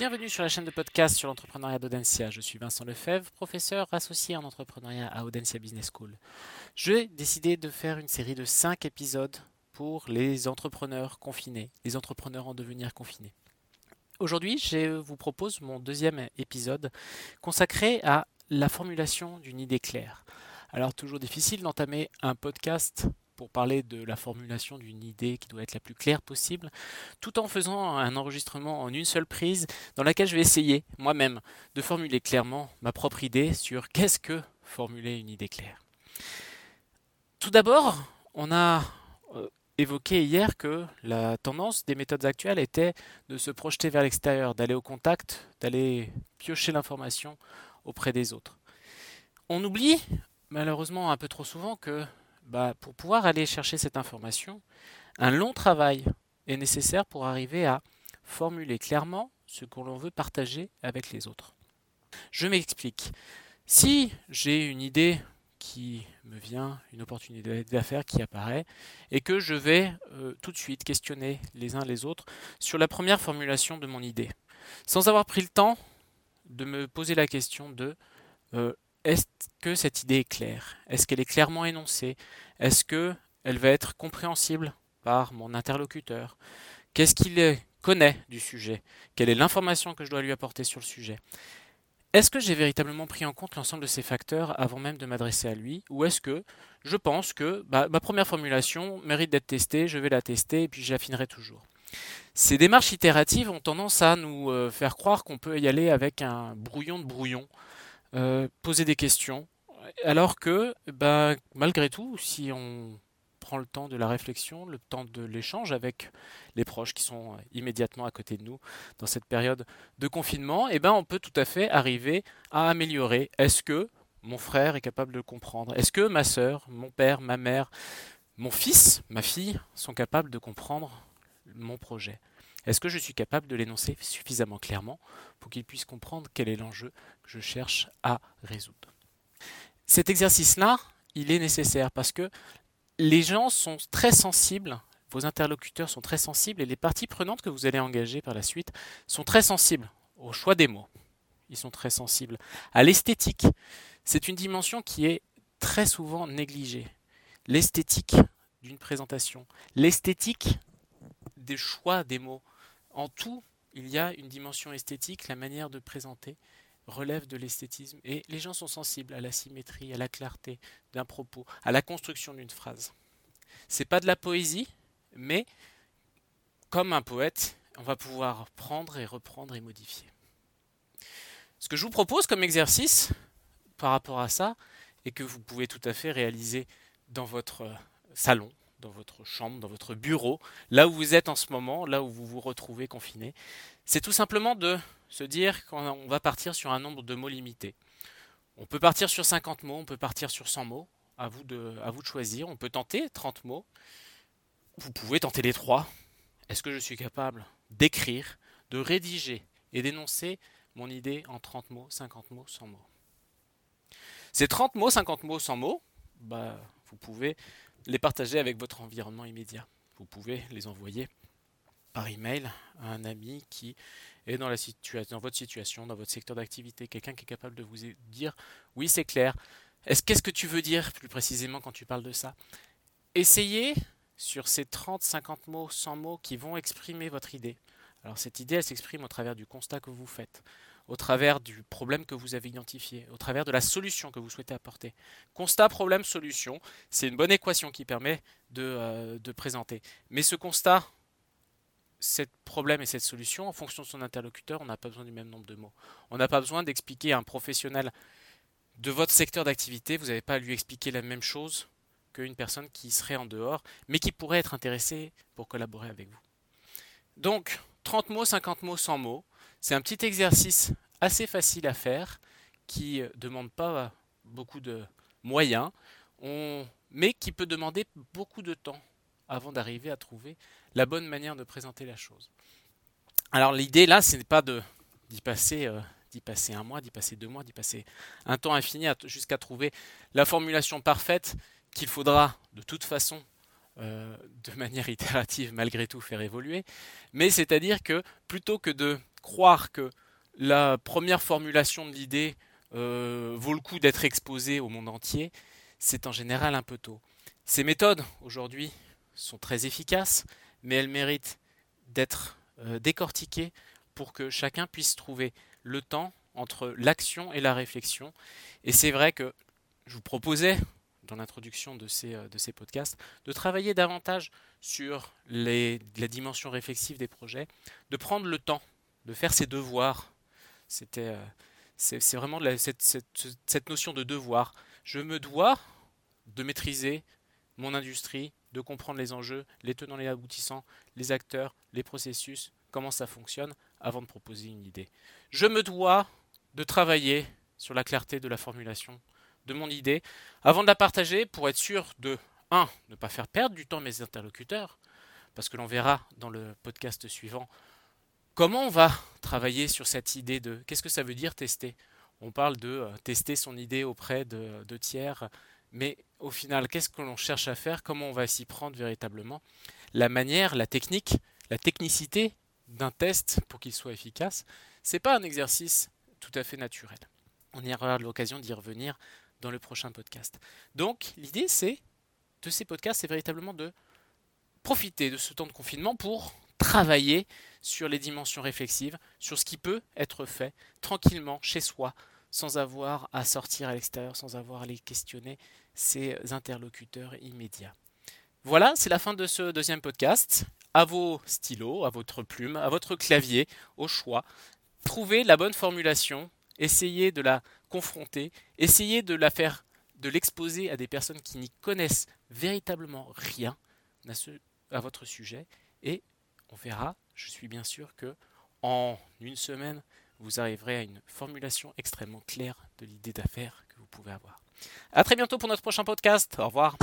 Bienvenue sur la chaîne de podcast sur l'entrepreneuriat d'Audencia. Je suis Vincent Lefebvre, professeur associé en entrepreneuriat à Audencia Business School. J'ai décidé de faire une série de 5 épisodes pour les entrepreneurs confinés, les entrepreneurs en devenir confinés. Aujourd'hui, je vous propose mon deuxième épisode consacré à la formulation d'une idée claire. Alors toujours difficile d'entamer un podcast pour parler de la formulation d'une idée qui doit être la plus claire possible, tout en faisant un enregistrement en une seule prise dans laquelle je vais essayer moi-même de formuler clairement ma propre idée sur qu'est-ce que formuler une idée claire. Tout d'abord, on a euh, évoqué hier que la tendance des méthodes actuelles était de se projeter vers l'extérieur, d'aller au contact, d'aller piocher l'information auprès des autres. On oublie malheureusement un peu trop souvent que bah, pour pouvoir aller chercher cette information, un long travail est nécessaire pour arriver à formuler clairement ce que l'on veut partager avec les autres. Je m'explique. Si j'ai une idée qui me vient, une opportunité d'affaires qui apparaît, et que je vais euh, tout de suite questionner les uns les autres sur la première formulation de mon idée, sans avoir pris le temps de me poser la question de euh, est-ce que cette idée est claire? Est-ce qu'elle est clairement énoncée? Est-ce qu'elle va être compréhensible par mon interlocuteur? Qu'est-ce qu'il connaît du sujet? Quelle est l'information que je dois lui apporter sur le sujet? Est-ce que j'ai véritablement pris en compte l'ensemble de ces facteurs avant même de m'adresser à lui? Ou est-ce que je pense que bah, ma première formulation mérite d'être testée, je vais la tester et puis j'affinerai toujours? Ces démarches itératives ont tendance à nous euh, faire croire qu'on peut y aller avec un brouillon de brouillon, euh, poser des questions, alors que ben, malgré tout, si on prend le temps de la réflexion, le temps de l'échange avec les proches qui sont immédiatement à côté de nous dans cette période de confinement, eh ben, on peut tout à fait arriver à améliorer. Est-ce que mon frère est capable de comprendre? Est-ce que ma soeur, mon père, ma mère, mon fils, ma fille sont capables de comprendre mon projet est-ce que je suis capable de l'énoncer suffisamment clairement pour qu'il puisse comprendre quel est l'enjeu que je cherche à résoudre? Cet exercice-là, il est nécessaire parce que les gens sont très sensibles, vos interlocuteurs sont très sensibles et les parties prenantes que vous allez engager par la suite sont très sensibles au choix des mots. Ils sont très sensibles à l'esthétique. C'est une dimension qui est très souvent négligée. L'esthétique d'une présentation, l'esthétique choix des mots. En tout, il y a une dimension esthétique, la manière de présenter relève de l'esthétisme et les gens sont sensibles à la symétrie, à la clarté d'un propos, à la construction d'une phrase. C'est pas de la poésie, mais comme un poète, on va pouvoir prendre et reprendre et modifier. Ce que je vous propose comme exercice par rapport à ça, et que vous pouvez tout à fait réaliser dans votre salon, dans votre chambre, dans votre bureau, là où vous êtes en ce moment, là où vous vous retrouvez confiné. C'est tout simplement de se dire qu'on va partir sur un nombre de mots limité. On peut partir sur 50 mots, on peut partir sur 100 mots, à vous de, à vous de choisir. On peut tenter 30 mots. Vous pouvez tenter les trois. Est-ce que je suis capable d'écrire, de rédiger et d'énoncer mon idée en 30 mots, 50 mots, 100 mots? Ces 30 mots, 50 mots, 100 mots, bah, vous pouvez les partager avec votre environnement immédiat. Vous pouvez les envoyer par email à un ami qui est dans, votre situation, dans votre secteur d'activité, quelqu'un qui est capable de vous dire oui c'est clair. Est-ce qu'est-ce que tu veux dire plus précisément quand tu parles de ça? Essayez sur ces 30, 50 mots, 100 mots qui vont exprimer votre idée. Alors cette idée, elle s'exprime au travers du constat que vous faites, au travers du problème que vous avez identifié, au travers de la solution que vous souhaitez apporter. Constat, problème, solution, c'est une bonne équation qui permet de, euh, présenter. Mais ce constat, ce problème et cette solution, en fonction de son interlocuteur, on n'a pas besoin du même nombre de mots. On n'a pas besoin d'expliquer à un professionnel de votre secteur d'activité, vous n'avez pas à lui expliquer la même chose qu'une personne qui serait en dehors, mais qui pourrait être intéressée pour collaborer avec vous. Donc, 30 mots, 50 mots, 100 mots, c'est un petit exercice assez facile à faire qui ne demande pas beaucoup de moyens, mais qui peut demander beaucoup de temps avant d'arriver à trouver la bonne manière de présenter la chose. Alors l'idée là, ce n'est pas d'y passer, euh, passer un mois, d'y passer deux mois, d'y passer un temps infini jusqu'à trouver la formulation parfaite qu'il faudra de toute façon euh, de manière itérative malgré tout faire évoluer, mais c'est-à-dire que plutôt que de croire que la première formulation de l'idée euh, vaut le coup d'être exposée au monde entier, c'est en général un peu tôt. Ces méthodes, aujourd'hui, sont très efficaces, mais elles méritent d'être euh, décortiquées pour que chacun puisse trouver le temps entre l'action et la réflexion. Et c'est vrai que je vous proposais, dans l'introduction de ces, euh, de ces podcasts, de travailler davantage sur les, la dimension réflexive des projets, de prendre le temps de faire ses devoirs. C'était, euh, c'est, vraiment cette, notion de devoir. Je me dois de maîtriser mon industrie, de comprendre les enjeux, les tenants, les aboutissants, les acteurs, les processus, comment ça fonctionne, avant de proposer une idée. Je me dois de travailler sur la clarté de la formulation de mon idée avant de la partager pour être sûr de 1. ne pas faire perdre du temps mes interlocuteurs, parce que l'on verra dans le podcast suivant comment on va travailler sur cette idée de qu'est-ce que ça veut dire tester? On parle de euh, tester son idée auprès de, de tiers, mais au final, qu'est-ce que l'on cherche à faire? Comment on va s'y prendre véritablement? La manière, la technique, la technicité d'un test pour qu'il soit efficace, c'est pas un exercice tout à fait naturel. On y aura l'occasion d'y revenir dans le prochain podcast. Donc l'idée c'est de ces podcasts, c'est véritablement de profiter de ce temps de confinement pour travailler sur les dimensions réflexives, sur ce qui peut être fait tranquillement chez soi, sans avoir à sortir à l'extérieur, sans avoir à les questionner ses interlocuteurs immédiats. Voilà, c'est la fin de ce deuxième podcast. À vos stylos, à votre plume, à votre clavier, au choix. Trouvez la bonne formulation, essayez de la confronter, essayez de la faire, de l'exposer à des personnes qui n'y connaissent véritablement rien à, à votre sujet, et on verra, je suis bien sûr que en une semaine, vous arriverez à une formulation extrêmement claire de l'idée d'affaires que vous pouvez avoir. A très bientôt pour notre prochain podcast. Au revoir.